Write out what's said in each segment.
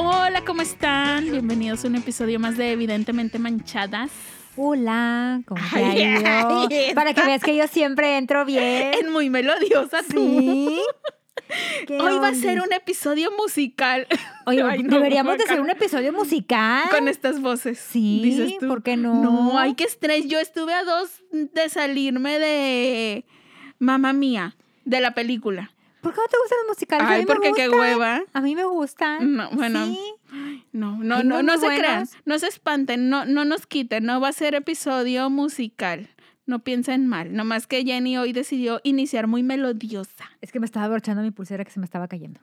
Hola, ¿cómo están? Bienvenidos a un episodio más de Evidentemente Manchadas. Hola, ¿cómo te Ay, ha ido? ay, Para que veas que yo siempre entro bien. Es muy melodiosa tú. Sí. ¿Qué Hoy va a ser un episodio musical. Oye, Ay, no, deberíamos de hacer un episodio musical. Con estas voces. Sí, dices tú. ¿por qué no? No, hay que estrés. Yo estuve a dos de salirme de Mamá Mía, de la película. ¿Por qué no te gustan los musicales? a Ay, me porque qué hueva. A mí me gustan. No, bueno. Sí. No, no, no, no se buenos. crean, no se espanten, no, no nos quiten, no va a ser episodio musical. No piensen mal, nomás que Jenny hoy decidió iniciar muy melodiosa. Es que me estaba abrochando mi pulsera que se me estaba cayendo.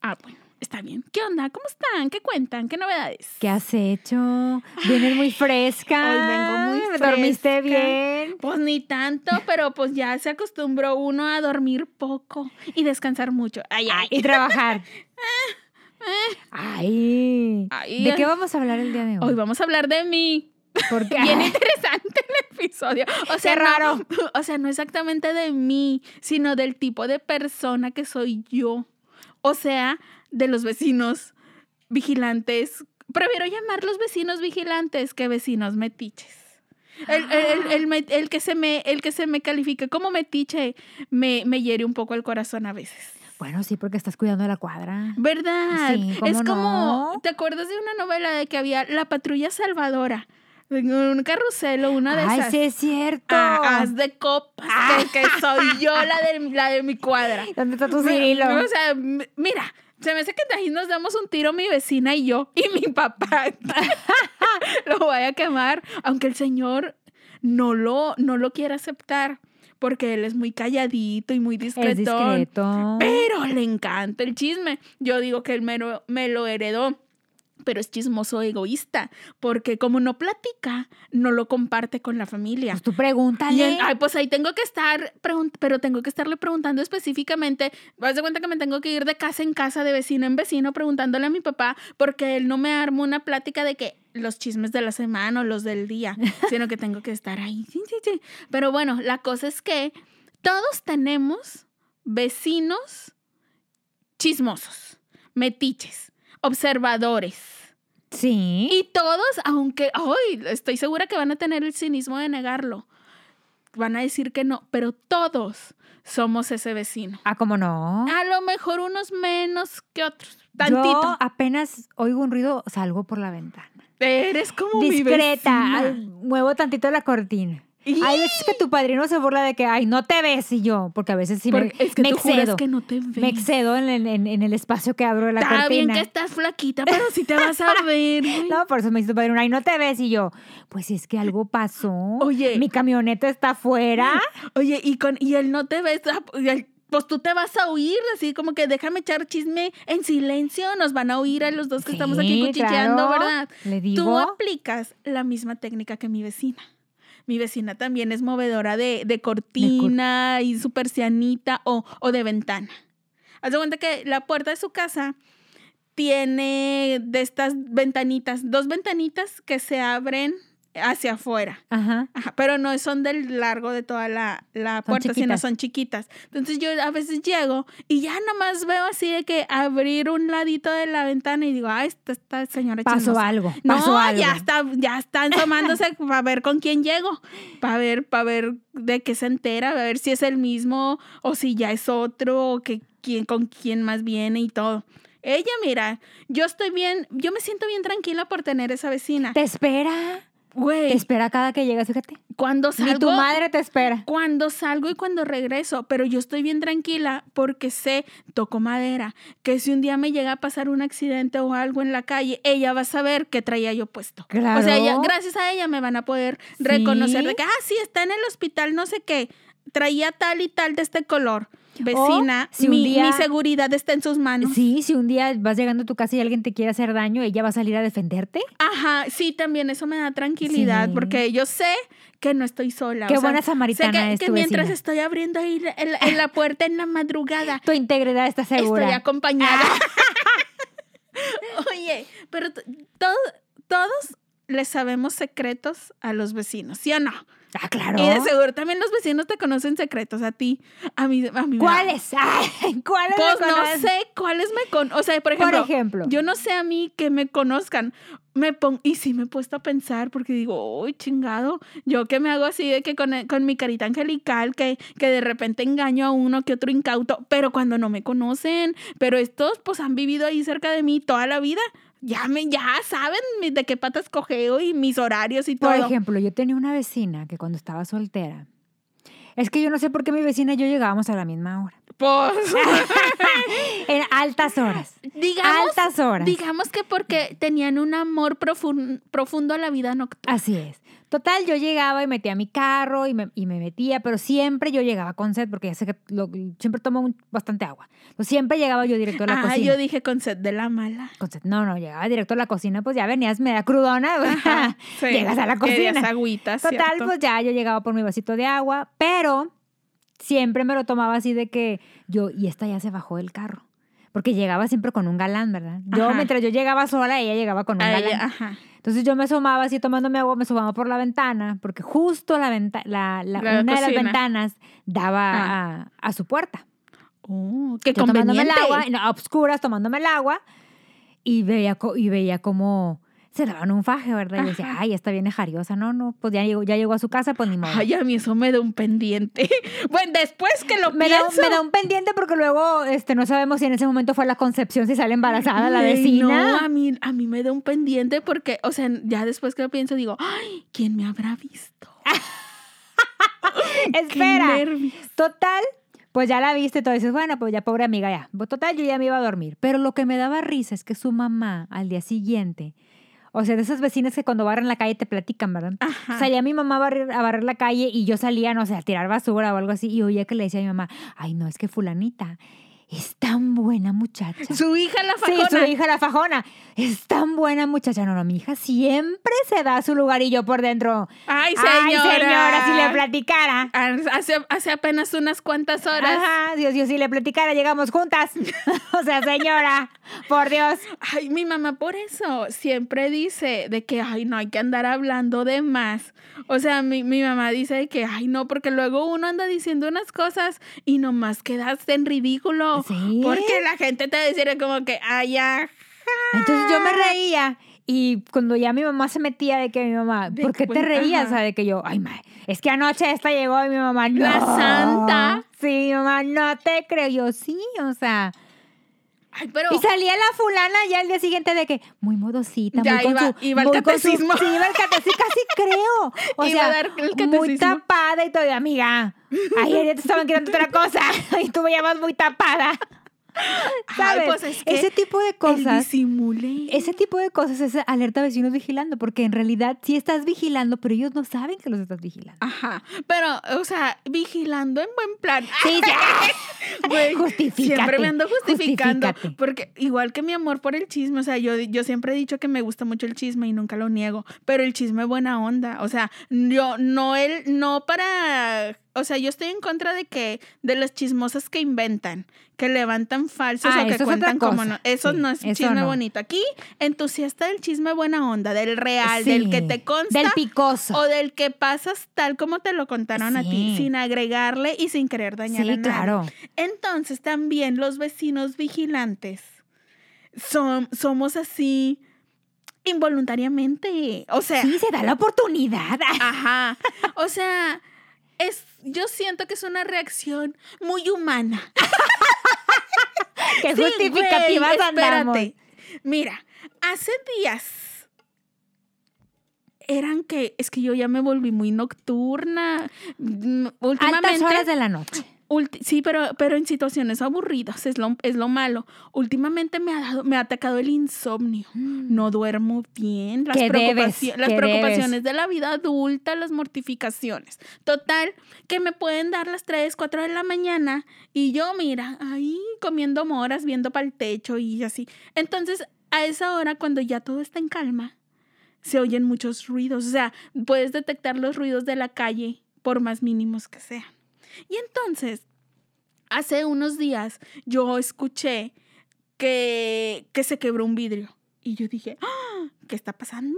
Ah, bueno, está bien. ¿Qué onda? ¿Cómo están? ¿Qué cuentan? ¿Qué novedades? ¿Qué has hecho? Vienes muy fresca. Hoy vengo muy ¿Dormiste fresca. bien? Pues ni tanto, pero pues ya se acostumbró uno a dormir poco y descansar mucho. Ay, ay. Y trabajar. Ay. Ay, ¿De qué vamos a hablar el día de hoy? Hoy vamos a hablar de mí. Porque Bien interesante el episodio. O sea, Qué no- raro. o sea, no exactamente de mí, sino del tipo de persona que soy yo. O sea, de los vecinos vigilantes. Prefiero llamarlos vecinos vigilantes que vecinos metiches. El, el- el- que se me, el que se me califique como metiche me, me hiere un poco el corazón a veces. Bueno, sí, porque estás cuidando de la cuadra. ¿Verdad? Sí, ¿cómo es como, no? ¿te acuerdas de una novela de que había la patrulla salvadora? Un carrusel o una de Ay, esas. sí es cierto. Ah, haz de copas, porque soy yo la de, la de mi cuadra. ¿Dónde está tu Cirilo? O sea, mira, se me hace que ahí nos damos un tiro mi vecina y yo y mi papá. lo voy a quemar, aunque el señor no lo, no lo quiere aceptar, porque él es muy calladito y muy discretón. discreto. Pero le encanta el chisme. Yo digo que él me lo, me lo heredó. Pero es chismoso egoísta, porque como no platica, no lo comparte con la familia. Pues tú pregúntale. ay, pues ahí tengo que estar, pero tengo que estarle preguntando específicamente. Vas de cuenta que me tengo que ir de casa en casa, de vecino en vecino, preguntándole a mi papá, porque él no me arma una plática de que los chismes de la semana o los del día, sino que tengo que estar ahí. Sí, sí, sí. Pero bueno, la cosa es que todos tenemos vecinos chismosos, metiches, observadores. Sí. Y todos, aunque, ay, estoy segura que van a tener el cinismo de negarlo. Van a decir que no, pero todos somos ese vecino. Ah, ¿cómo no? A lo mejor unos menos que otros. Tantito. Yo apenas oigo un ruido, salgo por la ventana. Eres como mi Discreta. ay, vecina. muevo tantito la cortina. Y- Hay veces que tu padrino se burla de que, ay, no te ves. Y yo, porque a veces sí me, Porque es que me tú excedo. que no te ves. Me excedo en, el- en- en el espacio que abro de la Está bien cortina. que estás flaquita, pero si te vas a ver. No, por eso me dice tu padrino, ay, no te ves. Y yo, pues es que algo pasó. Oye. Mi camioneta está afuera. Oye, y, con, y él no te ves, ah, pues tú te vas a oír, así como que déjame echar chisme en silencio, nos van a oír a los dos que estamos aquí Sí, cuchicheando, claro. ¿verdad? Le Tú digo. aplicas la misma técnica que mi vecina. Mi vecina también es movedora de, de cortina y su persianita o, o de ventana. Haz de cuenta que la puerta de su casa tiene de estas ventanitas, dos ventanitas que se abren hacia afuera. Ajá. Ajá, pero no son del largo de toda la, la puerta, sino son chiquitas. Entonces yo a veces llego y ya nomás veo así de que abrir un ladito de la ventana y digo, ah, esta, esta señora Pasó chismosa". algo. No, Pasó algo. ya está, ya está asomándose para ver con quién llego, para ver, para ver de qué se entera, a ver si es el mismo o si ya es otro, o que quién, con quién más viene y todo. Ella, mira, yo estoy bien, yo me siento bien tranquila por tener esa vecina. Te espera. Te Güey, espera cada que llegas, fíjate. cuando salgo... Ni tu madre te espera. Cuando salgo y cuando regreso, pero yo estoy bien tranquila porque sé, toco madera, que si un día me llega a pasar un accidente o algo en la calle, ella va a saber qué traía yo puesto. O sea, Claro. ella- gracias a ella me van a poder Sí. reconocer de que, ah, sí, está en el hospital, no sé qué, traía tal y tal de este color. Vecina, si mi, día- mi seguridad está en sus manos. Sí, si un día vas llegando a tu casa y alguien te quiere hacer daño, ella va a salir a defenderte. Ajá, sí, también eso me da tranquilidad Sí. porque yo sé que no estoy sola. Qué o sea, buena sé samaritana que, es que mientras vecina. estoy abriendo ahí la- en la, puerta en la madrugada, Tu integridad está segura. estoy acompañada. Oye, pero todo- todos le sabemos secretos a los vecinos, ¿sí o no? Ah, claro. Y de seguro también los vecinos te conocen secretos a ti. A mí, a mí ¿Cuáles? ¿Cuáles? me Pues no sé cuáles me con... O sea, por Por ejemplo, ejemplo. yo no sé a mí que me conozcan. Me pon... Y sí me he puesto a pensar porque digo, uy, chingado. Yo que me hago así de que con, con mi carita angelical, que, que de repente engaño a uno que otro incauto, pero cuando no me conocen. Pero estos pues han vivido ahí cerca de mí toda la vida. Ya me, ya saben de qué patas cogeo y mis horarios y todo. Por ejemplo, yo tenía una vecina que cuando estaba soltera, es que yo no sé por qué mi vecina y yo llegábamos a la misma hora. Pues, En altas horas. digamos, altas horas. digamos que porque tenían un amor profun- profundo a la vida nocturna. Así es. Total, yo llegaba y metía mi carro y me, y me metía, pero siempre yo llegaba con sed, porque ya sé que lo- siempre tomo un- bastante agua. Entonces, siempre llegaba yo directo a la Ah, cocina. yo dije con sed de la mala. Con sed. No, no, llegaba directo a la cocina, pues ya venías media crudona, Ajá, sí. llegas a la cocina. agüitas, Total, ¿cierto? pues ya yo llegaba por mi vasito de agua, pero siempre me lo tomaba así de que yo, y esta ya se bajó del carro. Porque llegaba siempre con un galán, ¿verdad? Yo, Ajá. mientras yo llegaba sola, ella llegaba con un Ay, galán. ajá. Entonces yo me asomaba así tomándome agua, me asomaba por la ventana, porque justo la, venta- la, la- La una de las ventanas daba Ah. a, a su puerta. Oh, qué Yo tomándome el agua, a obscuras tomándome el agua, y veía, y veía como se daban un faje, ¿verdad? Y decía, ay, esta viene jariosa. No, no, pues ya llegó, ya llegó a su casa, pues ni modo. Ay, a mí eso me da un pendiente. bueno, después que lo me, da, pienso. me da un pendiente porque luego este, no sabemos si en ese momento fue la concepción, si sale embarazada la vecina. No, a mí, a mí me da un pendiente porque, o sea, ya después que lo pienso digo, ay, ¿quién me habrá visto? Espera. Total, pues ya la viste todo. Dices, bueno, pues ya pobre amiga, ya. Total, yo ya me iba a dormir. Pero lo que me daba risa es que su mamá al día siguiente, o sea, de esas vecinas que cuando barren la calle te platican, ¿verdad? Ajá. Salía mi mamá a barrer, a barrer la calle y yo salía, no sé, a tirar basura o algo así y oía que le decía a mi mamá, ay, no, es que fulanita es tan buena muchacha. Su hija la Sí, fajona. su hija la fajona. Es tan buena muchacha. No, no, mi hija siempre se da su lugar y yo por dentro. Ay, señora. Ay, señora, si le platicara. Hace, hace apenas unas cuantas horas. Ajá, Dios, Dios, si le platicara, llegamos juntas. o sea, señora, por Dios. Ay, mi mamá por eso siempre dice de que, ay, no hay que andar hablando de más. O sea, mi, mi mamá dice de que, ay, no, porque luego uno anda diciendo unas cosas y nomás quedaste en ridículo. Sí. Porque la gente te decía como que, ay, ya. Entonces yo me reía y cuando ya mi mamá se metía de que mi mamá, De ¿por qué te reías? ajá. O sea, de que yo, ay, ma, es que anoche esta llegó y mi mamá, no. La santa. Sí, mi mamá, no te creo. Yo, sí, o sea. Ay, pero. Y salía la fulana ya al día siguiente de que muy modosita, Ya muy con iba- su, iba muy con su- catecismo. sí, iba catecismo, casi creo. O Iba a sea, dar el muy catecismo. tapada y todo, amiga. Ayer ya te estaban queriendo otra cosa y tú me llamas muy tapada. ¿Sabes? pues es que ese tipo de cosas. Ese tipo de cosas es alerta a vecinos vigilando, porque en realidad sí estás vigilando, pero ellos no saben que los estás vigilando. Ajá. Pero, o sea, vigilando en buen plan. Sí, sí. Güey, Siempre me ando justificando. Porque igual que mi amor por el chisme, o sea, yo, yo siempre he dicho que me gusta mucho el chisme y nunca lo niego. Pero el chisme buena onda. O sea, yo no el, no para. O sea, yo estoy en contra de que, de las chismosas que inventan, que levantan falsos Ah, o que es cuentan como no. Eso Sí, no es chisme no. bonito. Aquí, entusiasta del chisme buena onda, del real, del que te consta. Del picoso. O del que pasas tal como te lo contaron a ti, sin agregarle y sin querer dañar a Sí, nadie. claro. Entonces también los vecinos vigilantes son, somos así involuntariamente. O sea, Sí, se da la oportunidad. ajá. O sea, es, yo siento que es una reacción muy humana. Qué Sí, justificativas güey, andamos. espérate. Mira, hace días eran que es que yo ya me volví muy nocturna. Mm, Últimamente Altas horas de la noche. Sí, pero, pero en situaciones aburridas, es lo, es lo malo. Últimamente me ha, dado, me ha atacado el insomnio. No duermo bien. Las, ¿Qué debes? preocupaci- las ¿Qué preocupaciones de la vida adulta, las mortificaciones. Total, que me pueden dar las 3, 4 de la mañana y yo, mira, ahí comiendo moras, viendo para el techo y así. Entonces, a esa hora, cuando ya todo está en calma, se oyen muchos ruidos. O sea, puedes detectar los ruidos de la calle, por más mínimos que sean. Y entonces, hace unos días yo escuché que, que se quebró un vidrio. Y yo dije, ¡Ah! ¿qué está pasando?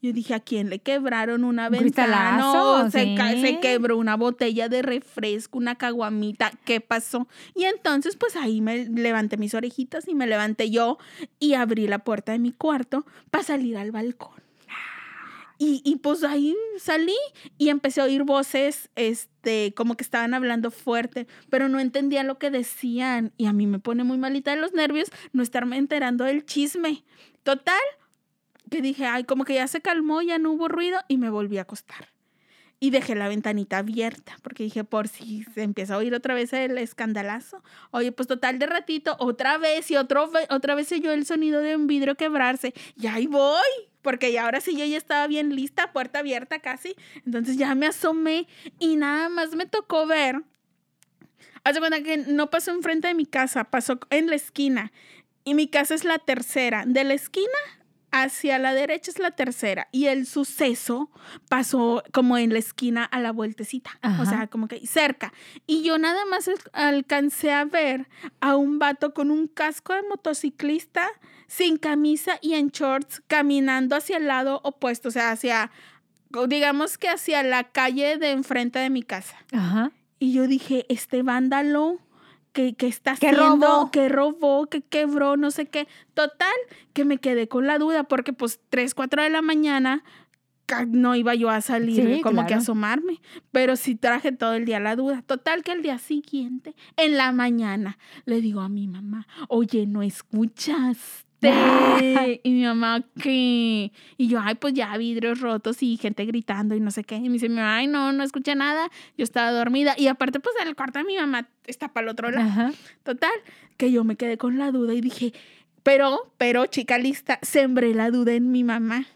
Yo dije, ¿a quién le quebraron una Un ventana? cristalazo, O se, sí. se quebró una botella de refresco, una caguamita. ¿Qué pasó? Y entonces, pues ahí me levanté mis orejitas y me levanté yo y abrí la puerta de mi cuarto para salir al balcón. Y, y pues ahí salí y empecé a oír voces, este, como que estaban hablando fuerte, pero no entendía lo que decían. Y a mí me pone muy malita de los nervios no estarme enterando del chisme. Total, que dije, ay, como que ya se calmó, ya no hubo ruido y me volví a acostar. Y dejé la ventanita abierta, porque dije, por si se empieza a oír otra vez el escandalazo. Oye, pues total de ratito, otra vez y otro, otra vez se oyó el sonido de un vidrio quebrarse. Y ahí voy, porque ya ahora sí yo ya estaba bien lista, puerta abierta casi. Entonces ya me asomé y nada más me tocó ver. Haz de cuenta que no pasó enfrente de mi casa, pasó en la esquina. Y mi casa es la tercera. De la esquina hacia la derecha es la tercera. Y el suceso pasó como en la esquina a la vueltecita. Ajá. O sea, como que cerca. Y yo nada más al- alcancé a ver a un vato con un casco de motociclista, sin camisa y en shorts, caminando hacia el lado opuesto. O sea, hacia, digamos que hacia la calle de enfrente de mi casa. Ajá. Y yo dije, este vándalo que, que está Que haciendo, robó. que robó, que quebró, no sé qué. Total, que me quedé con la duda porque pues 3, 4 de la mañana no iba yo a salir Sí, como que a claro. asomarme, pero sí traje todo el día la duda. Total que el día siguiente, en la mañana, le digo a mi mamá, oye, ¿no y mi mamá, ¿qué? Y yo, ay, pues ya vidrios rotos y gente gritando y no sé qué. Y me dice, mi mamá, ay, no, no escuché nada. Yo estaba dormida. Y aparte, pues el cuarto de mi mamá está para el otro lado. Ajá. Total, que yo me quedé con la duda y dije, pero, pero, chica lista, sembré la duda en mi mamá.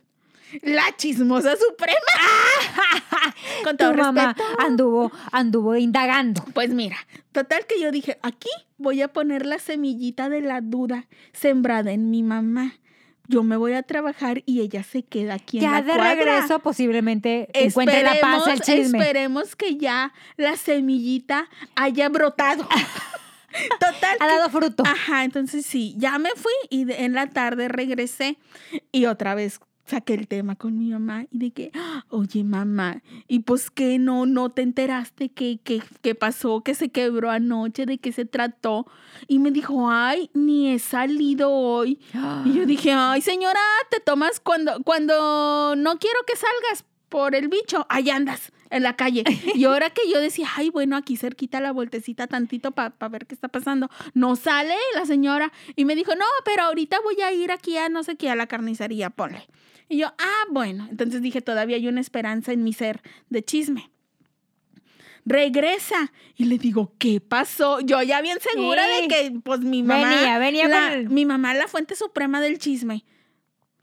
La chismosa suprema. con todo Tu mamá respeto. anduvo, anduvo indagando. Pues mira, total que yo dije, aquí voy a poner la semillita de la duda sembrada en mi mamá. Yo me voy a trabajar y ella se queda aquí en Ya la de cuadra. regreso posiblemente encuentre la paz el Esperemos- chisme. Esperemos que ya la semillita haya brotado. Total. Ha que- dado fruto. Ajá, entonces sí, ya me fui y de- en la tarde regresé y otra vez saqué el tema con mi mamá y de que, oye mamá, y pues que no, no te enteraste que, que, que pasó, que se quebró anoche, de qué se trató. Y me dijo, ay, ni he salido hoy. Y yo dije, ay, señora, te tomas cuando, cuando no quiero que salgas por el bicho, ahí andas en la calle. Y ahora que yo decía, ay, bueno, aquí cerquita la vueltecita tantito para ver qué está pasando. No sale la señora. Y me dijo, no, pero ahorita voy a ir aquí a no sé qué, a la carnicería, ponle. Y yo, ah, bueno. Entonces dije, todavía hay una esperanza en mi ser de chisme. Regresa y le digo, ¿qué pasó? Yo ya bien segura Sí. de que, pues, mi mamá. Venía, venía la- con el- Mi mamá, la fuente suprema del chisme.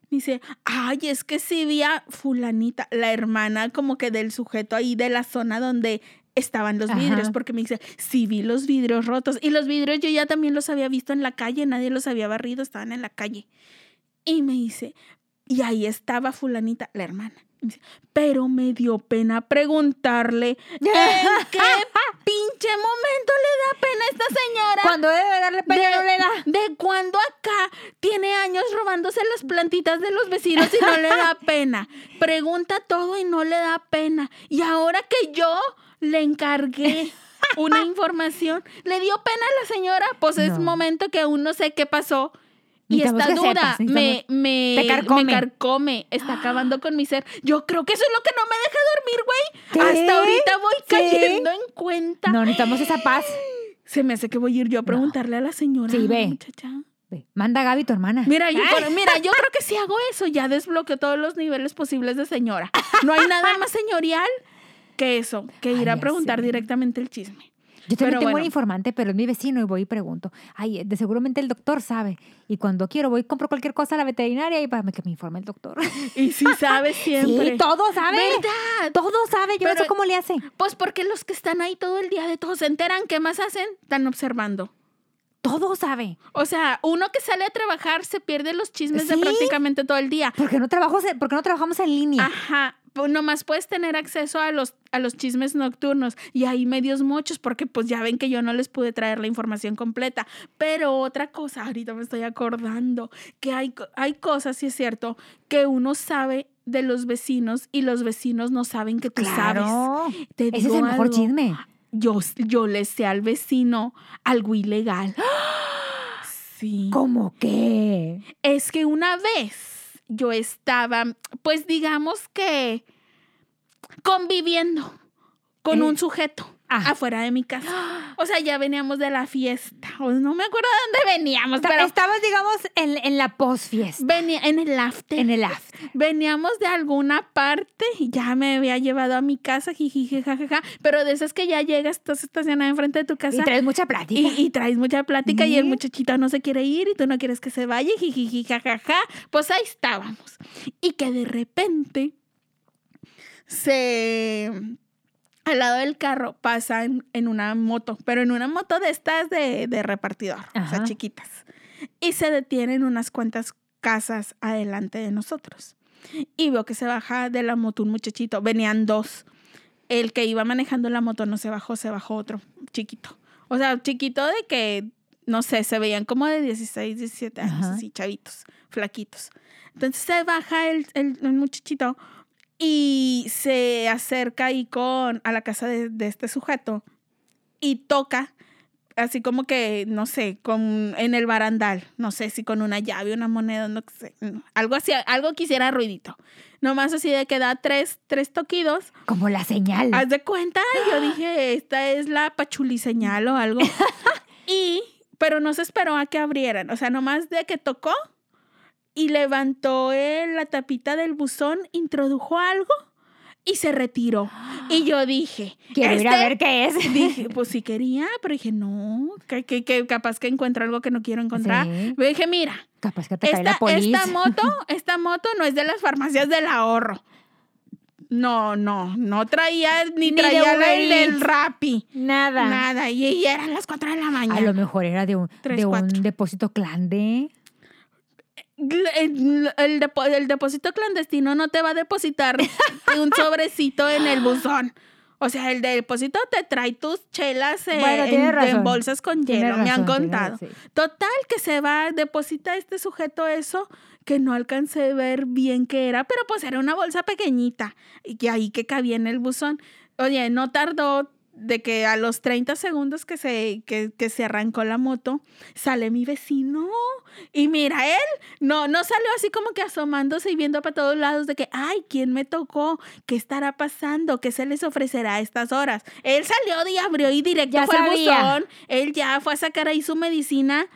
Dice, ay, es que sí vi a fulanita, la hermana como que del sujeto ahí de la zona donde estaban los Ajá. vidrios, porque me dice, sí vi los vidrios rotos. Y los vidrios yo ya también los había visto en la calle, nadie los había barrido, estaban en la calle. Y me dice, y ahí estaba fulanita, la hermana. Pero me dio pena preguntarle, ¿en qué pinche momento le da pena a esta señora? Cuando debe darle pena no le da. ¿De cuándo acá tiene años robándose las plantitas de los vecinos y no le da pena? Pregunta todo y no le da pena. Y ahora que yo le encargué una información, ¿le dio pena a la señora? Pues es No. momento que aún no sé qué pasó. Y esta duda sepas, me, me, Te carcome. me carcome, está acabando con mi ser. Yo creo que eso es lo que no me deja dormir, güey. Hasta ahorita voy ¿Sí? cayendo en cuenta. No, necesitamos esa paz. Se me hace que voy a ir yo a preguntarle a la señora. Sí, ve. muchacha. Ve, Manda a Gaby, tu hermana. Mira, yo, Ay. pero mira, yo creo que si hago eso, ya desbloqueo todos los niveles posibles de señora. No hay nada más señorial que eso, que ir a preguntar directamente el chisme. Yo también Pero tengo un bueno. informante, pero es mi vecino y voy y pregunto. Ay, de seguramente el doctor sabe. Y cuando quiero voy y compro cualquier cosa a la veterinaria y para que me informe el doctor. Y si sabes siempre. Sí, todo sabe. ¿Verdad? Todo sabe. Yo no Pero- sé cómo le hace. Pues porque los que están ahí todo el día de todo se enteran, ¿qué más hacen? Están observando. Todo sabe. O sea, uno que sale a trabajar se pierde los chismes de prácticamente todo el día. ¿Por qué no, trabajo, por qué no trabajamos en línea? Ajá. Pues nomás puedes tener acceso a los, a los chismes nocturnos y hay medios muchos porque pues ya ven que yo no les pude traer la información completa. Pero otra cosa, ahorita me estoy acordando, que hay, hay cosas, sí es cierto, que uno sabe de los vecinos y los vecinos no saben que tú sabes. claro. Te Ese es el mejor algo, chisme. Yo, yo le sé al vecino algo ilegal. Sí. ¿Cómo qué? Es que una vez yo estaba, pues digamos que conviviendo con Eh, un sujeto afuera de mi casa. O sea, ya veníamos de la fiesta. O no me acuerdo de dónde veníamos, Esta- pero Estabas, digamos, en, en la postfiesta. venía en el after. En el after. Veníamos de alguna parte y ya me había llevado a mi casa, jijiji, jajaja, pero de esas que ya llegas, estás estacionada enfrente de tu casa. Y traes mucha plática. Y, y traes mucha plática y el muchachito no se quiere ir y tú no quieres que se vaya, y jijiji, jajaja. Pues ahí estábamos. Y que de repente se... Al lado del carro pasa en, en una moto, pero en una moto de estas de, de repartidor, o sea, chiquitas. Y se detienen unas cuantas casas adelante de nosotros. Y veo que se baja de la moto un muchachito. Venían dos. El que iba manejando la moto no se bajó, se bajó otro chiquito. O sea, chiquito de que, no sé, se veían como de 16, 17 años, Ajá. así, chavitos, flaquitos. Entonces se baja el, el- el muchachito y se acerca ahí con, a la casa de, de este sujeto y toca, así como que, no sé, con, en el barandal, no sé si con una llave, una moneda, no sé, no, algo así, algo que hiciera ruidito. Nomás así de que da tres, tres toquidos Como la señal. Haz de cuenta, yo dije, esta es la pachuli señal o algo. y, pero no se esperó a que abrieran. O sea, nomás de que tocó y levantó él la tapita del buzón, introdujo algo y se retiró. Y yo dije, Quiero ir a este- ver qué es. Dije, pues sí quería, pero dije, no, que, que- que capaz que encuentro algo que no quiero encontrar. Sí. Dije, mira, Capaz que te cae la esta, policía. esta moto, esta moto no es de las farmacias del ahorro. No, no, no traía ni, traía la el. Rappi. Nada. Nada, y, y eran las 4 de la A mañana. lo mejor era de un, de un depósito clande. El, el depo- el depósito clandestino no te va a depositar un sobrecito en el buzón. O sea, el depósito te trae tus chelas eh, Bueno, en, bolsas con hielo, me han contado. razón, sí. Total, que se va, deposita este sujeto eso, que no alcancé a ver bien qué era, pero pues era una bolsa pequeñita y que ahí que cabía en el buzón. Oye, no tardó de que a los 30 segundos que se, que, que se arrancó la moto, sale mi vecino. Y mira, él no, no salió así como que asomándose y viendo para todos lados de que, ay, ¿quién me tocó? ¿Qué estará pasando? ¿Qué se les ofrecerá a estas horas? Él salió y abrió y directo Ya fue al buzón. Él ya fue a sacar ahí su medicina.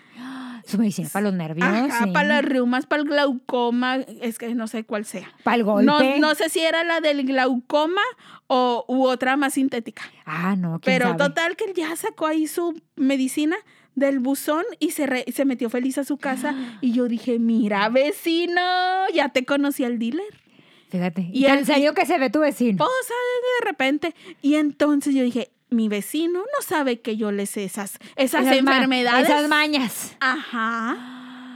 Su medicina para los nervios. Ajá, sí. para las reumas, para el glaucoma, es que no sé cuál sea. Para el golpe. No, no sé si era la del glaucoma o u otra más sintética. Ah, no, quién Pero sabe? total que él ya sacó ahí su medicina del buzón y se, re- se metió feliz a su casa. Y yo dije, mira, vecino, ya te conocí al dealer. Fíjate. Y Y tan el- serio que se ve tu vecino. O sea, de repente. Y entonces yo dije, mi vecino no sabe que yo le sé esas, esas, ma- enfermedades. Esas mañas. Ajá.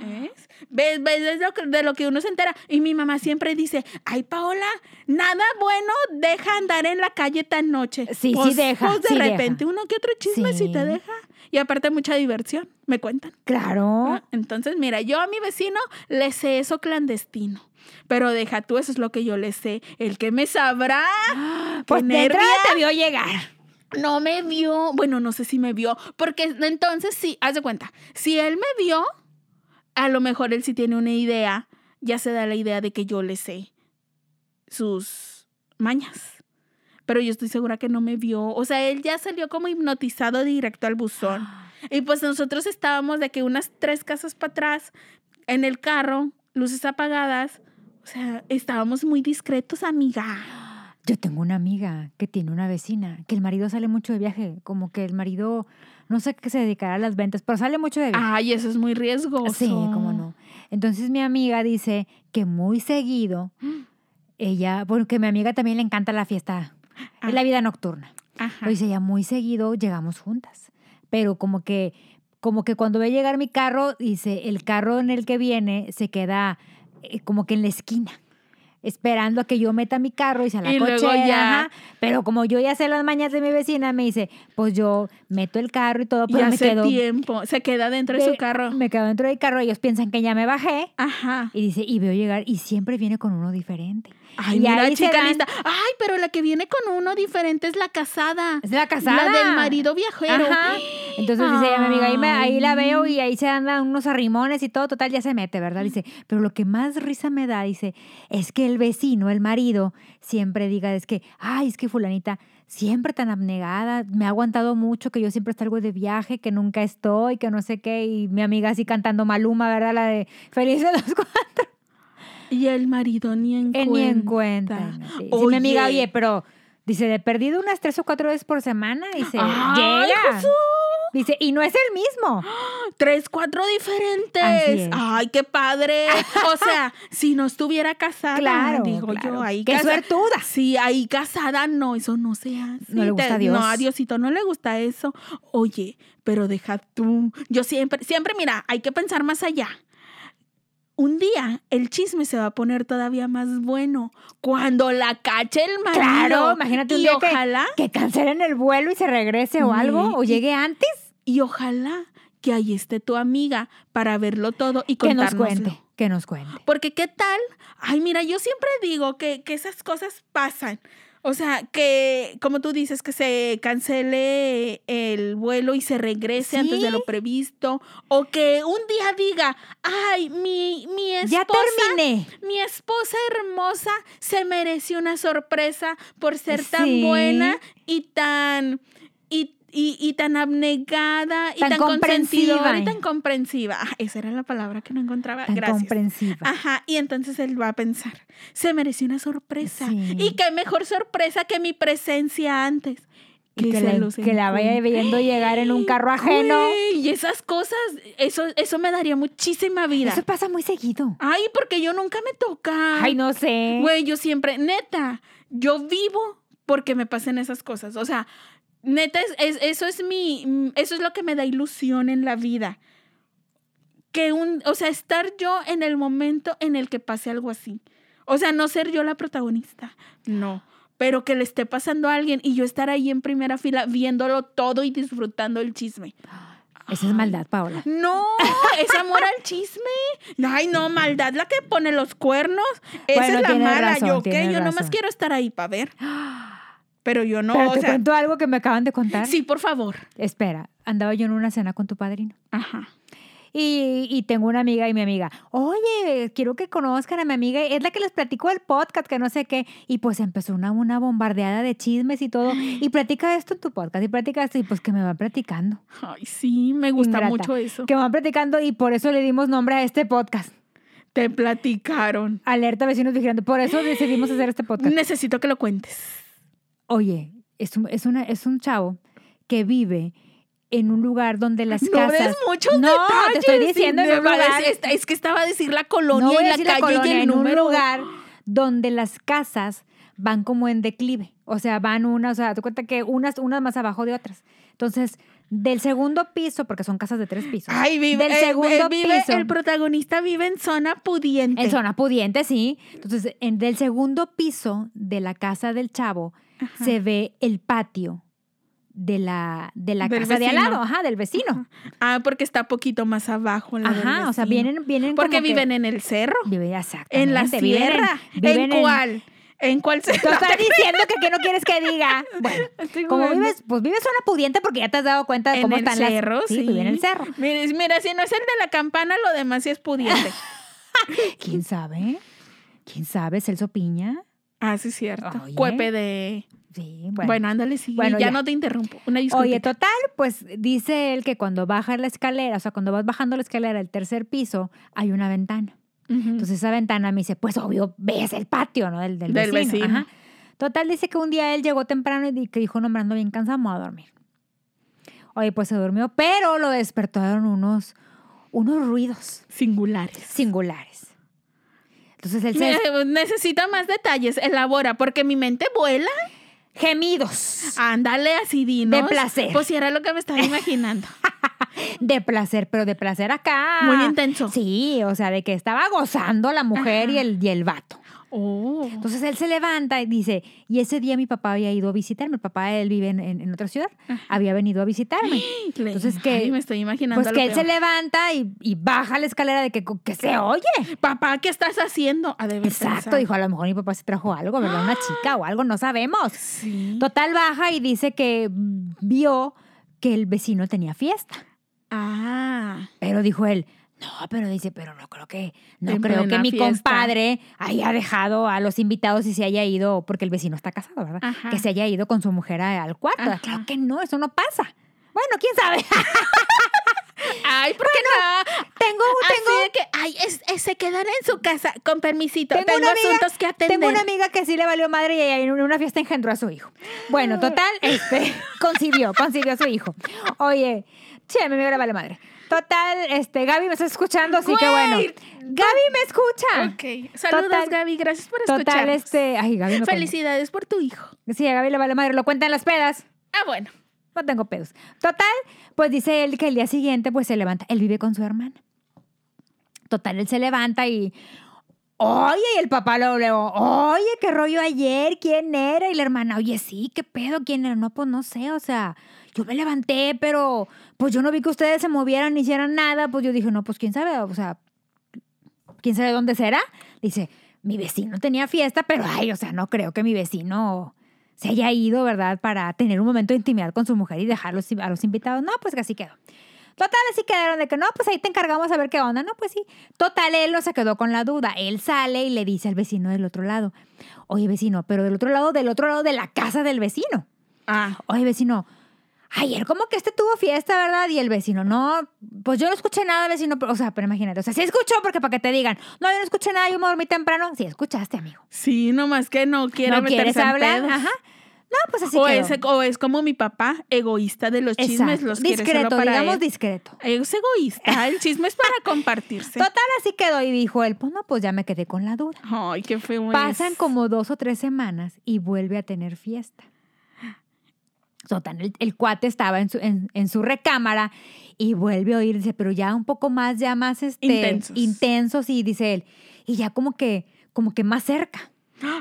¿Ves? ¿Ves? ¿Ves de lo, que, de lo que uno se entera? Y mi mamá siempre dice, ay, Paola, nada bueno deja andar en la calle tan noche. Sí, sí Pues- deja, Pues de sí repente deja. uno que otro chisme sí. te deja. Y aparte mucha diversión, me cuentan. Claro. Ah, Entonces, mira, yo a mi vecino le sé eso clandestino. Pero deja tú, eso es lo que yo le sé. El que me sabrá. pues ¡Qué de entrada nervia! te vio llegar. No me vio. Bueno, no sé si me vio. Porque entonces sí, haz de cuenta. Si él me vio, a lo mejor él sí tiene una idea. Ya se da la idea de que yo le sé sus mañas. Pero yo estoy segura que no me vio. O sea, él ya salió como hipnotizado directo al buzón. Y pues nosotros estábamos de que unas tres casas para atrás, en el carro, luces apagadas. O sea, estábamos muy discretos, amiga. Yo tengo una amiga que tiene una vecina, que el marido sale mucho de viaje, como que el marido, no sé qué se dedicará a las ventas, pero sale mucho de viaje. Ay, eso es muy riesgoso. sí, cómo no. Entonces mi amiga dice que muy seguido, ella, bueno, que a mi amiga también le encanta la fiesta, Ah. la vida nocturna. Ajá. Lo dice ella, muy seguido llegamos juntas, pero como que como que cuando ve llegar mi carro, dice, el carro en el que viene se queda eh, como que en la esquina esperando a que yo meta mi carro y se la Y luego cochera, ya- ajá. Pero como yo ya sé las mañas de mi vecina, me dice, pues yo meto el carro y todo, Y pero me quedo, tiempo. Se queda dentro de de- su carro. me quedo dentro del carro, ellos piensan que ya me bajé. Ajá. Y dice, y veo llegar, y siempre viene con uno diferente. Ay, y mira, ahí se chica dan- lista. Ay, pero la que viene con uno diferente es la casada. Es la casada. La del marido viajero. Ajá. Entonces dice ella, mi amiga, ahí, me- ahí la veo y ahí se andan unos arrimones y todo, total, ya se mete, ¿verdad? Dice, pero lo que más risa me da, dice, es que el vecino, el marido, siempre diga, es que, ay, es que fulanita, siempre tan abnegada, me ha aguantado mucho, que yo siempre salgo de viaje, que nunca estoy, que no sé qué, y mi amiga así cantando Maluma, ¿verdad? La de Feliz de los cuatro. Y el marido ni en Eh, cuenta. Ni en cuenta. Sí, Sí, mi amiga, oye, pero, dice, de perdido unas tres o cuatro veces por semana, dice, ¡Ay, llega. Jesús! Dice, y no es el mismo. Tres, cuatro diferentes. Ay, qué padre. O sea, si no estuviera casada, Claro, digo claro. yo, ahí ¡Qué casa- suertuda! Sí, ahí casada, no, eso no se hace. No le gusta a Dios. No, a Diosito no le gusta eso. Oye, pero deja tú. Yo siempre, siempre, mira, hay que pensar más allá. Un día el chisme se va a poner todavía más bueno cuando la cache el marido. Claro, imagínate un y día que- ojalá, Que cancelen el vuelo y se regrese o algo, o llegue antes, y ojalá que ahí esté tu amiga para verlo todo y que nos cuente, que nos cuente. Porque qué tal, ay, mira, yo siempre digo que, que esas cosas pasan. O sea, que, como tú dices, que se cancele el vuelo y se regrese antes de lo previsto. O que un día diga, ay, mi, mi esposa, Ya terminé. mi esposa hermosa se merece una sorpresa por ser tan buena y tan, y, tan abnegada y Tan tan, consentidora y comprensiva. tan comprensiva. Ah, esa era la palabra que no encontraba. Tan Gracias. comprensiva. Ajá, y entonces él va a pensar, se mereció una sorpresa. Sí. Y qué mejor sorpresa que mi presencia antes. Que, la, los que la vaya viendo llegar en un carro ajeno. Y esas cosas, eso, eso me daría muchísima vida. Eso pasa muy seguido. Ay, porque yo nunca me toca. Ay, no sé. Güey, yo siempre, neta, yo vivo porque me pasen esas cosas. O sea, neta, es, es- eso es mi, mm, eso es lo que me da ilusión en la vida. Que un, o sea, estar yo en el momento en el que pase algo así. O sea, no ser yo la protagonista, no. Pero que le esté pasando a alguien y yo estar ahí en primera fila viéndolo todo y disfrutando el chisme. Esa es maldad, Paola. No, es amor al chisme. Ay, no, maldad, la que pone los cuernos. Esa Bueno, es la mala. razón, yo qué, yo nomás quiero estar ahí para ver. Pero yo no, Pero o te sea, cuento algo que me acaban de contar. sí, por favor. Espera, andaba yo en una cena con tu padrino. Ajá. Y, y tengo una amiga y mi amiga, oye, quiero que conozcan a mi amiga, es la que les platicó el podcast, que no sé qué. Y pues empezó una, una bombardeada de chismes y todo. Y platica esto en tu podcast, y platica esto, y pues que me van platicando. Ay, sí, me gusta Ingrata. mucho eso. Que me van platicando y por eso le dimos nombre a este podcast. Te platicaron. Alerta vecinos vigilando. Por eso decidimos hacer este podcast. Necesito que lo cuentes. Oye, es un, es una, es un chavo que vive en un lugar donde las no casas... muchos No, detalles. te estoy diciendo en un lugar- Es que estaba a decir la colonia no voy y a la calle colonia, y el en número. un lugar donde las casas van como en declive. O sea, van unas, o sea, te cuenta que unas, unas más abajo de otras. Entonces, del segundo piso, porque son casas de tres pisos. Ay, vive, Del eh, segundo eh, vive- piso. el protagonista vive en zona pudiente. En zona pudiente, sí. Entonces, en, del segundo piso de la casa del chavo Ajá. se ve el patio de la, de la Del casa de al lado, ajá, del vecino. Ah, porque está poquito más abajo. la Ajá, o sea, vienen, vienen Porque como que- viven en el cerro. Viven exactamente. En la sierra. viven ¿En cuál? ¿En cuál Te cerro? estoy diciendo que qué no quieres que diga. Bueno, Estoy como jugando. vives, pues vives zona pudiente porque ya te has dado cuenta de en cómo el están cerro, las... sí. viven en el cerro. Mira, mira, si no es el de la campana, lo demás sí es pudiente. ¿Quién sabe? ¿Quién sabe? Celso Piña. Ah, sí, cierto. Oye. Cuepe de... Sí, Bueno, bueno. ándale, sí. Bueno, ya, ya. no te interrumpo. Una disculpa. Oye, total, pues dice él que cuando baja la escalera, o sea, cuando vas bajando la escalera al tercer piso, hay una ventana. Entonces esa ventana me dice, pues obvio, ves el patio, ¿no? Del, del, Del vecino. vecino. Ajá. Total, dice que un día él llegó temprano y que dijo, no, me ando bien cansado, me voy a dormir. Oye, pues se durmió, pero lo despertaron unos, unos ruidos Singulares. singulares. Entonces él se... Necesita más detalles. Elabora, porque mi mente vuela. Gemidos. Ándale, así dinos. De placer. Pues si era lo que me estaba imaginando. De placer, pero de placer acá. Muy intenso. Sí, o sea, de que estaba gozando la mujer y el, y el vato. Oh. Entonces él se levanta y dice, y ese día mi papá había ido a visitarme, el papá él vive en, en- en otra ciudad, había venido a visitarme. Entonces que, Ay, me estoy imaginando. pues que él se levanta y, y baja la escalera de que, que se oye. Papá, ¿qué estás haciendo? Exacto, dijo, a lo mejor mi papá se trajo algo, ¿verdad? Una chica o algo, no sabemos. Sí. Total baja y dice que vio que el vecino tenía fiesta. Ah. Pero dijo él, no, pero dice, pero no creo que, no En creo que mi fiesta. compadre haya dejado a los invitados y se haya ido, porque el vecino está casado, ¿verdad? Ajá. Que se haya ido con su mujer al cuarto. Ajá. Claro que no, eso no pasa. Bueno, quién sabe. Ay, ¿por qué no? tengo, tengo, que, ay, es, es- se quedará en su casa. Con permisito. Tengo Tengo, una amiga- asuntos que atender. tengo una amiga que sí le valió madre y ella en una fiesta engendró a su hijo. Bueno, total, este, concibió, concibió a su hijo. Oye, che, mi amiga le vale madre. Total, este, Gaby me está escuchando, así que bueno. Gaby me escucha. Ok. Saludos, Total- Gaby. Gracias por Total, escucharnos. este, ay, Gaby cuenta. Felicidades por tu hijo. Sí, a Gaby le vale madre, lo cuenta en las pedas. Ah, bueno. No tengo pedos. Total, pues dice él que el día siguiente pues se levanta. Él vive con su hermana. Total, él se levanta y... Oye, y el papá lo luego, oye, qué rollo ayer, ¿quién era? Y la hermana, oye, sí, qué pedo, ¿quién era? No, pues no sé, o sea, yo me levanté, pero pues yo no vi que ustedes se movieran ni hicieran nada, pues yo dije, no, pues quién sabe, o sea, quién sabe dónde será. Dice, mi vecino tenía fiesta, pero ay, o sea, no creo que mi vecino se haya ido, ¿verdad? Para tener un momento de intimidad con su mujer y dejarlos a los invitados. No, pues que así quedó. Total, así quedaron de que no, pues ahí te encargamos a ver qué onda. No, pues sí. Total, él no se quedó con la duda. Él sale y le dice al vecino del otro lado, oye vecino, pero del otro lado, del otro lado de la casa del vecino. Ah. Oye vecino, ayer como que este tuvo fiesta, ¿verdad? Y el vecino, no, pues yo no escuché nada, vecino. o sea, pero imagínate, o sea, sí escuchó porque para que te digan, no, yo no escuché nada, yo me dormí temprano. Sí, escuchaste, amigo. Sí, nomás que no quiere ¿No quieres meterse en hablar? pedos. Ajá. No, pues así O quedó. es, o es como mi papá, egoísta de los chismes, los quiere solo discreto, para digamos él. discreto. Es egoísta, el chisme es para compartirse. Total, así quedó y dijo él, pues no, pues ya me quedé con la duda. Ay, qué feo Pasan es. como dos o tres semanas y vuelve a tener fiesta. Total, el, el cuate estaba en su, en, en su recámara y vuelve a oír, dice, pero ya un poco más, ya más este, Intensos. intensos, y dice él, y ya como que, como que más cerca.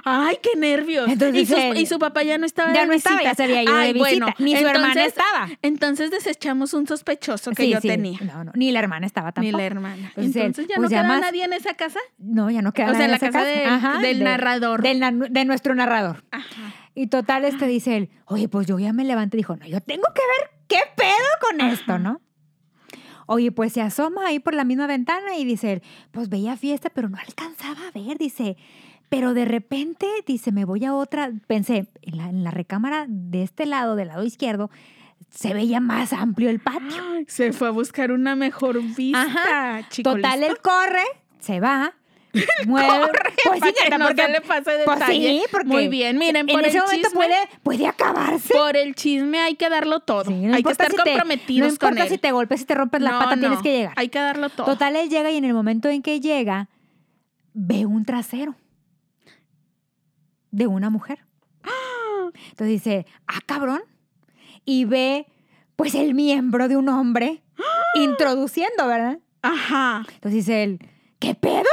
Ay, qué nervios. Entonces y, sus- él- y su papá ya no estaba Ya de no estaba, visita. ya se había ido de Ay, visita. bueno, Ni su hermana estaba. Entonces desechamos un sospechoso que Sí, yo sí. tenía. No, no, ni la hermana estaba tampoco. Ni la hermana. Entonces él, Entonces ya pues no ya queda más- nadie en esa casa. No, ya no queda O sea, nadie la esa casa de- del de- narrador. del na- de nuestro narrador. Ajá. Y total, este dice él, oye, pues yo ya me levanté. Dijo, no, yo tengo que ver qué pedo con esto, ¿no? Oye, pues se asoma ahí por la misma ventana y dice él, pues veía fiesta, pero no alcanzaba a ver, dice. Pero de repente, dice, me voy a otra. Pensé, en la, en la recámara de este lado, del lado izquierdo, se veía más amplio el patio. Ay, se fue a buscar una mejor vista, Ajá. chico. Total, él corre, se va, mueve. Corre, pues para sí, que neta, no porque- se le pase pues detalle. sí, porque Muy bien, miren, en por ese el momento chisme- puede, puede acabarse. Por el chisme hay que darlo todo. Sí, no hay que estar si te- comprometidos No importa con él. si te golpes, si te rompes la No, pata, no, tienes que llegar. Hay que darlo todo. Total, él llega y en el momento en que llega, ve un trasero de una mujer. Entonces dice, ah, cabrón. Y ve, pues, el miembro de un hombre introduciendo, ¿verdad? Ajá. Entonces dice él, ¿qué pedo?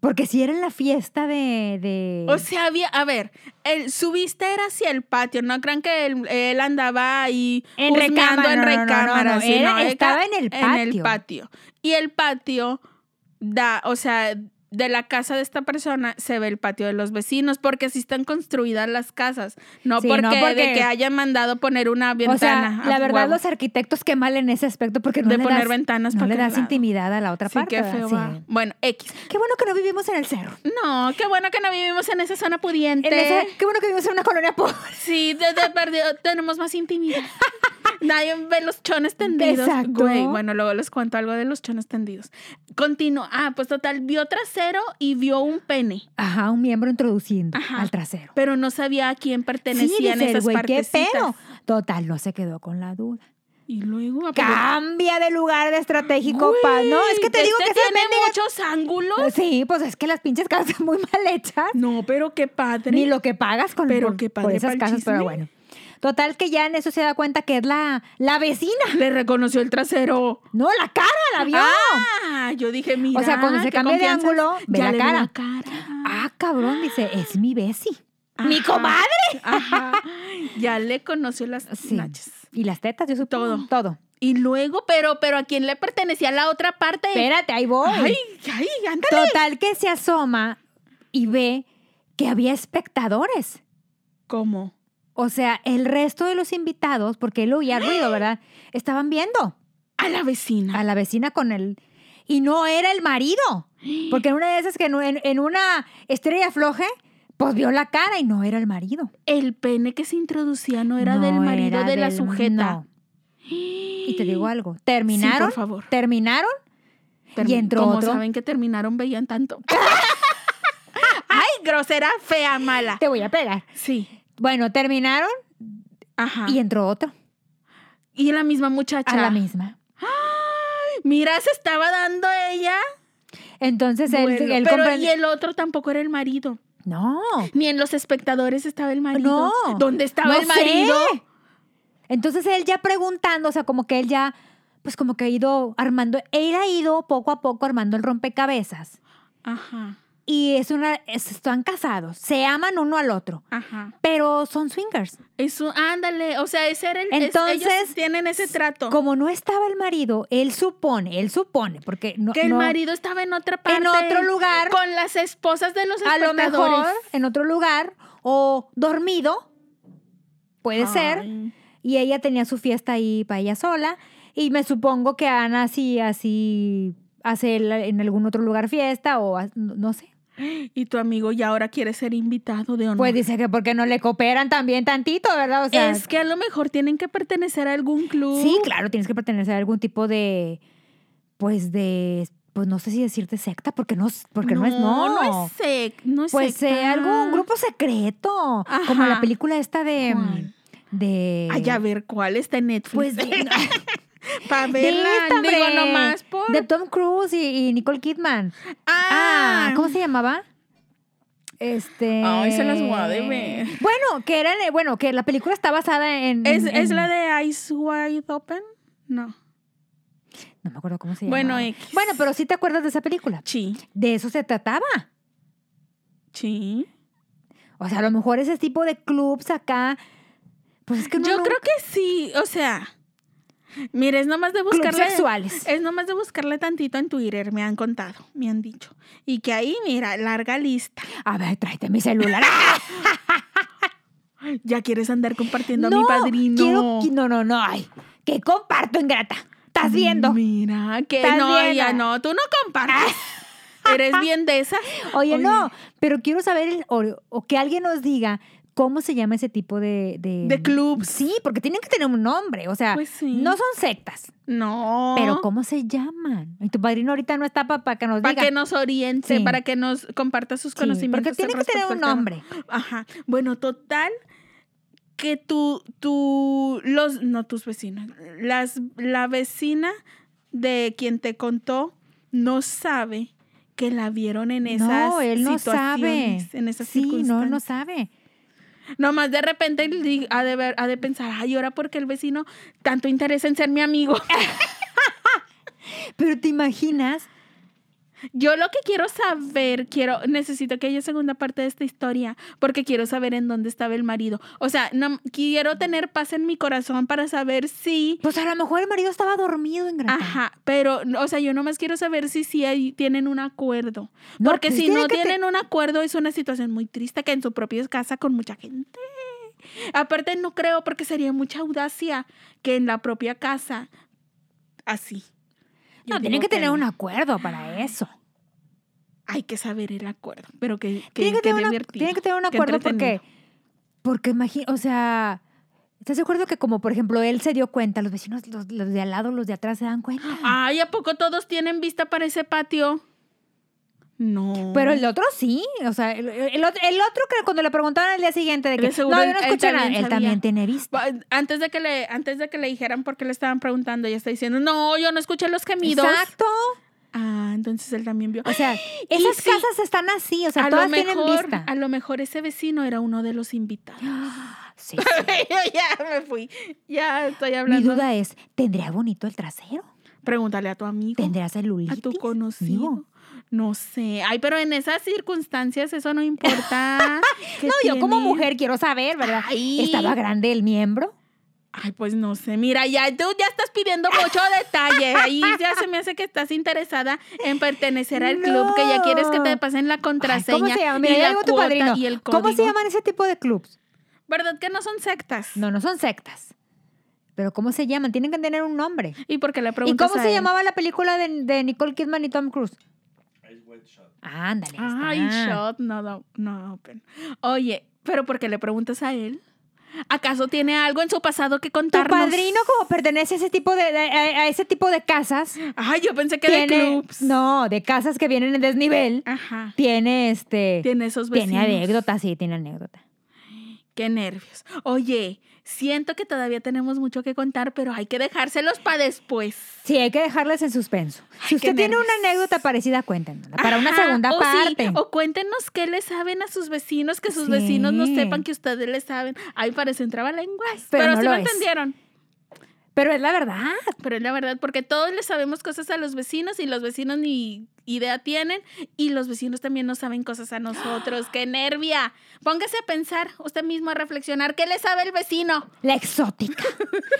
Porque si era en la fiesta de... de... O sea, había, a ver, el- su vista era hacia el patio, no crean que él, él andaba ahí En recámara, en no, no, no, no, recámara, era- estaba en el En el patio. patio. Y el patio da, o sea, de la casa de esta persona se ve el patio de los vecinos, porque así están construidas las casas, no, Sí, porque, no porque- de que hayan mandado poner una ventana. o sea, a la verdad, huevo. los arquitectos qué mal en ese aspecto porque no de le poner das, ventanas no para le das lado. intimidad a la otra Sí, parte. qué feo Sí. Bueno, X. Qué bueno que no vivimos en el cerro. No, qué bueno que no vivimos en esa zona pudiente. En esa- qué bueno que vivimos en una colonia pobre. Sí, desde perdido tenemos más intimidad. Nadie ve los chones tendidos. Exacto. Güey, bueno, luego les cuento algo de los chones tendidos. Continúa. Ah, pues total, vio trasero y vio un pene. Ajá, un miembro introduciendo Ajá. al trasero. Pero no sabía a quién Sí, pertenecían dice el esas güey, qué pedo. Total, no se quedó con la duda. Y luego Cambia de lugar de estratégico, pa. No, es que te digo este que tiene muchos ángulos. Sí, pues es que las pinches casas están muy mal hechas. No, pero qué padre. Ni lo que pagas con Pero por, qué por padre esas pa'l casas, pero bueno. Total que ya en eso se da cuenta que es la, la vecina. Le reconoció el trasero. No, la cara la vio. Ah, yo dije, mira. o sea, cuando se cambia de ángulo, ve la cara. la cara. Ah, cabrón, dice, es mi besi. ¡Mi comadre! Ajá. Ya le conoció las Sí. nachas. Y las tetas, yo supongo. Todo. Todo. Y luego, pero, pero ¿a quién le pertenecía la otra parte? Espérate, ahí voy. Ay, ay, ándale. Total que se asoma y ve que había espectadores. ¿Cómo? O sea, el resto de los invitados, porque él oía ruido, ¿verdad? Estaban viendo A la vecina. a la vecina con él. Y no era el marido. Porque en una de esas que en, una estrella floje, pues vio la cara y no era el marido. El pene que se introducía no era No del marido era de la sujeta. no. Y te digo algo. ¿Terminaron? Sí, por favor. ¿Terminaron? Termi- Y entró Como otro. saben que terminaron, veían tanto. Ay, grosera, fea, mala. Te voy a pegar. Sí. Bueno, terminaron Ajá. y entró otro. Y la misma muchacha. A la misma. Mira, se estaba dando ella. Entonces él, él pero comprende- y el otro tampoco era el marido. No. Ni en los espectadores estaba el marido. No. ¿Dónde estaba No el marido? sé. Entonces él ya preguntando, o sea, como que él ya, pues como que ha ido armando, él ha ido poco a poco armando el rompecabezas. Ajá, Y es una, es- están casados, se aman uno al otro, ajá. pero son swingers. Eso, ándale, o sea, ese era el es- Entonces, ellos tienen ese trato. Como no estaba el marido, él supone, él supone, porque no, que el no- marido estaba en otra parte. en otro lugar, Con las esposas de los a lo espectadores. mejor en otro lugar, o dormido, puede ser, y ella tenía su fiesta ahí para ella sola, y me supongo que Ana así, así hace en algún otro lugar fiesta, o no sé. Y tu amigo ya ahora quiere ser invitado de honor. Pues dice que porque no le cooperan también tantito, ¿verdad? O sea, es que a lo mejor tienen que pertenecer a algún club. sí, claro, tienes que pertenecer a algún tipo de, pues de, pues no sé si decirte secta, porque no, es- porque no, es, no. No es sec, no es Pues secta. eh, algún grupo secreto, como la película esta de, ¿Cuál? de, Ay, a ver, ¿cuál está en Netflix? pues de, Para de digo nomás por... de Tom Cruise y, y Nicole Kidman. Ah, Ah, ¿cómo se llamaba? Este. Ay, se las voy a deber. Bueno, que era, bueno, que la película está basada en. ¿Es, en- ¿Es la de Eyes Wide Open? No. No me acuerdo cómo se llama. Bueno, X. Bueno, pero sí te acuerdas de esa película. Sí, De eso se trataba. sí. O sea, a lo mejor ese tipo de clubs acá. Pues es que uno Yo no- creo que sí, o sea... Mire, es nomás de buscarle... sexuales. Es nomás de buscarle tantito en Twitter, me han contado, me han dicho. Y que ahí, mira, larga lista. A ver, tráete mi celular. Ya quieres andar compartiendo a mi padrino. Quiero, no, no, no. Ay, que comparto, ingrata. ¿Estás viendo? Mira, que no, viendo. ya no, tú no compartes. Eres bien de esas. Oye, Oye. no, pero quiero saber el- o, o que alguien nos diga cómo se llama ese tipo de... De, De clubs. Sí, porque tienen que tener un nombre. O sea, Pues sí. no son sectas, No. pero ¿cómo se llaman? Y tu padrino ahorita no está para que nos Para diga. que nos oriente, Sí. para que nos comparta sus Sí, conocimientos. porque tiene que tener un nombre. Ajá. Bueno, total que tú, tú, los, no tus vecinos, las, la vecina de quien te contó no sabe que la vieron en esas No, él no sabe. situaciones, en esas Sí, no, no sabe. Nomás de repente ha de, ver- ha de pensar, ay, ahora porque el vecino tanto interesa en ser mi amigo. Pero te imaginas, Yo lo que quiero saber, quiero, necesito que haya segunda parte de esta historia, porque quiero saber en dónde estaba el marido. O sea, no, quiero tener paz en mi corazón para saber si, pues a lo mejor el marido estaba dormido, Ingrata. ajá, pero, o sea, yo nomás quiero saber si sí ahí tienen un acuerdo. No, porque pues si no te- tienen un acuerdo es una situación muy triste que en su propia casa con mucha gente. Aparte no creo porque sería mucha audacia que en la propia casa así. No, tienen que tener no. un acuerdo para eso. Hay que saber el acuerdo, pero que, que, Tienen que, que tener una- tienen que tener un acuerdo porque, porque imagina, o sea, ¿estás de acuerdo que como por ejemplo él se dio cuenta, los vecinos, los, los de al lado, los de atrás se dan cuenta? Ay, ¿a poco todos tienen vista para ese patio? No. Pero el otro sí, o sea, el, el otro, el otro que cuando le preguntaron al día siguiente de que seguro no, yo él- no él escuché nada, también él también tiene vista. Antes de que le, antes de que le dijeran por qué le estaban preguntando, ella está diciendo, no, yo no escuché los gemidos. Exacto. Ah, entonces él también vio. O sea, esas sí, casas están así, o sea, a todas lo tienen mejor, vista. a lo mejor ese vecino era uno de los invitados. Sí, sí. ya me fui. Ya estoy Mi hablando. duda es, ¿tendría bonito el trasero? Pregúntale a tu amigo. ¿Tendrá a celulitis? tu conocido. No sé. Ay, pero en esas circunstancias eso no importa. ¿Qué No, yo como mujer quiero saber, ¿verdad? Ay. ¿Estaba grande el miembro? Ay, pues no sé. Mira, ya tú ya estás pidiendo mucho detalle. Ahí ya se me hace que estás interesada en pertenecer al club, que ya quieres que te No. pasen la Ay, contraseña. ¿Cómo se llama? Mira, y la tu padrino. y el ¿Cómo se llaman ese tipo de clubs? ¿Verdad que no son sectas? No, no son sectas. Pero ¿cómo se llaman? Tienen que tener un nombre. ¿Y por qué le ¿Y preguntas cómo a se él? llamaba la película de, de Nicole Kidman y Tom Cruise? Ándale. ahí Ay, está. shot, no, no, no open. Oye, pero ¿por qué le preguntas a él? ¿Acaso tiene algo en su pasado que Tu contarnos? padrino, como pertenece a ese tipo de, de- a, a ese tipo de casas, Ay, yo pensé que de tiene, clubs. no, de casas que vienen en desnivel, Ajá. tiene este, Tiene esos tiene vecinos. anécdota, sí, tiene anécdota. Qué nervios. Oye, siento que todavía tenemos mucho que contar, pero hay que dejárselos para después. Sí, hay que dejarles en suspenso. Ay, Si usted tiene una anécdota parecida, cuéntenosla. Para una segunda o sí, parte. o cuéntenos qué le saben a sus vecinos, que sus Sí. vecinos no sepan que ustedes le saben. Ay, parece un trabalenguas. pero Pero, no sí lo me es. entendieron. Pero es la verdad. Pero es la verdad, porque todos le sabemos cosas a los vecinos y los vecinos ni idea tienen y los vecinos también no saben cosas a nosotros. ¡Qué nervia! Póngase a pensar usted mismo, a reflexionar. ¿Qué le sabe el vecino? La exótica.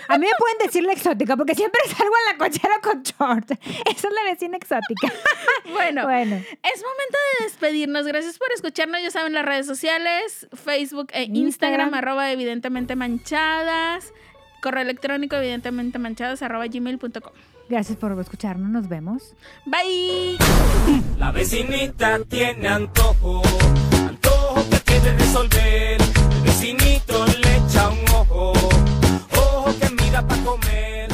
A mí me pueden decir la exótica porque siempre salgo en la cochera con short. Esa es la vecina exótica. Bueno, Bueno, es momento de despedirnos. Gracias por escucharnos. Ya saben las redes sociales, Facebook e Instagram, Instagram. arroba evidentemente manchadas. Correo electrónico, evidentemente manchados, arroba gmail.com. Gracias por escucharnos, nos vemos. Bye. La vecinita tiene antojo, antojo que quiere resolver. El vecinito le echa un ojo, ojo que mira para comer.